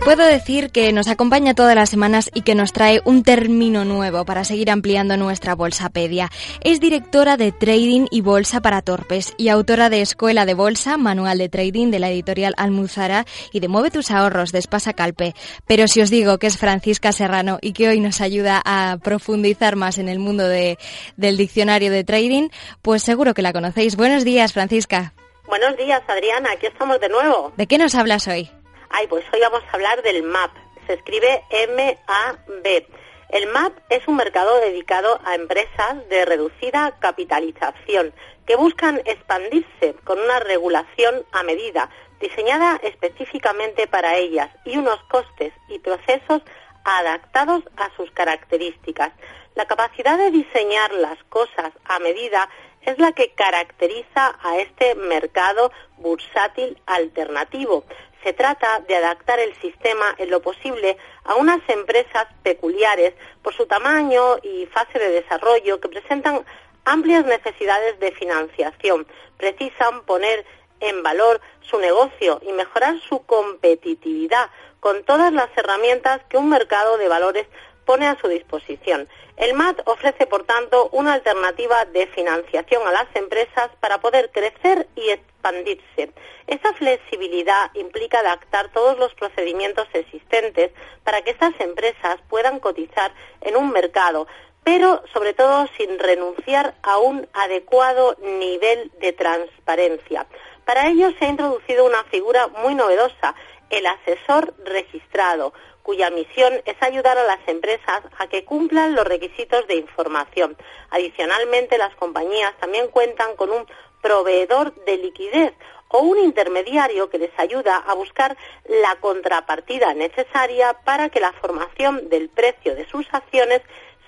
puedo decir que nos acompaña todas las semanas y que nos trae un término nuevo para seguir ampliando nuestra bolsapedia. Es directora de Trading y Bolsa para Torpes y autora de Escuela de Bolsa, Manual de Trading de la editorial Almuzara y de Mueve tus ahorros de Espasa Calpe. Pero si os digo que es Francisca Serrano y que hoy nos ayuda a profundizar más en el mundo de, del diccionario de trading, pues seguro que la conocéis. Buenos días, Francisca. Buenos días, Adriana. Aquí estamos de nuevo. ¿De qué nos hablas hoy? Ay, pues hoy vamos a hablar del MAP. Se escribe M-A-B. El MAP es un mercado dedicado a empresas de reducida capitalización que buscan expandirse con una regulación a medida, diseñada específicamente para ellas y unos costes y procesos adaptados a sus características. La capacidad de diseñar las cosas a medida es la que caracteriza a este mercado bursátil alternativo. Se trata de adaptar el sistema en lo posible a unas empresas peculiares por su tamaño y fase de desarrollo que presentan amplias necesidades de financiación. Precisan poner en valor su negocio y mejorar su competitividad con todas las herramientas que un mercado de valores pone a su disposición. El MAT ofrece, por tanto, una alternativa de financiación a las empresas para poder crecer y expandirse. Esa flexibilidad implica adaptar todos los procedimientos existentes para que estas empresas puedan cotizar en un mercado, pero sobre todo sin renunciar a un adecuado nivel de transparencia. Para ello se ha introducido una figura muy novedosa, el asesor registrado, cuya misión es ayudar a las empresas a que cumplan los requisitos de información. Adicionalmente, las compañías también cuentan con un proveedor de liquidez o un intermediario que les ayuda a buscar la contrapartida necesaria para que la formación del precio de sus acciones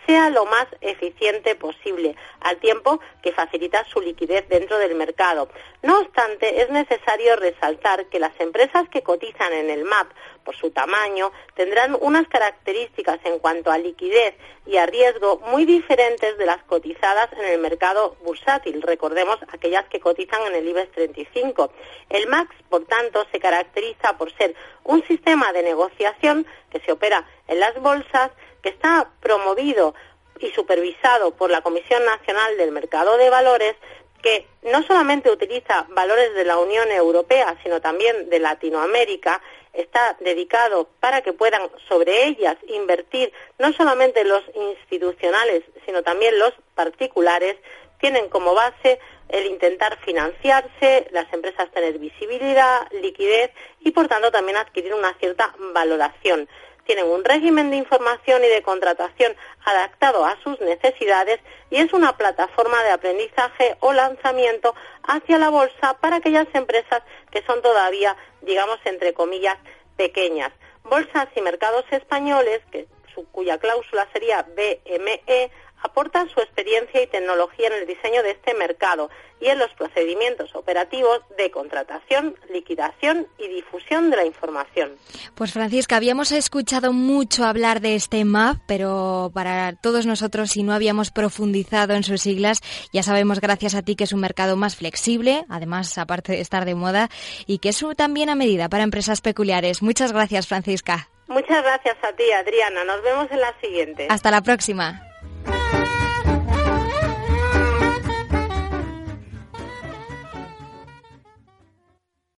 sea lo más eficiente posible, al tiempo que facilita su liquidez dentro del mercado. No obstante, es necesario resaltar que las empresas que cotizan en el MAP por su tamaño tendrán unas características en cuanto a liquidez y a riesgo muy diferentes de las cotizadas en el mercado bursátil. Recordemos aquellas que cotizan en el IBEX 35. El MAX, por tanto, se caracteriza por ser un sistema de negociación que se opera en las bolsas que está promovido y supervisado por la Comisión Nacional del Mercado de Valores, que no solamente utiliza valores de la Unión Europea, sino también de Latinoamérica, está dedicado para que puedan sobre ellas invertir no solamente los institucionales, sino también los particulares, tienen como base el intentar financiarse, las empresas tener visibilidad, liquidez y, por tanto, también adquirir una cierta valoración tienen un régimen de información y de contratación adaptado a sus necesidades y es una plataforma de aprendizaje o lanzamiento hacia la bolsa para aquellas empresas que son todavía, digamos, entre comillas, pequeñas. Bolsas y mercados españoles, cuya cláusula sería BME, aportan su experiencia y tecnología en el diseño de este mercado y en los procedimientos operativos de contratación, liquidación y difusión de la información. Pues Francisca, habíamos escuchado mucho hablar de este MAP, pero para todos nosotros, si no habíamos profundizado en sus siglas, ya sabemos gracias a ti que es un mercado más flexible, además, aparte de estar de moda, y que es también a medida para empresas peculiares. Muchas gracias, Francisca. Muchas gracias a ti, Adriana. Nos vemos en la siguiente. Hasta la próxima.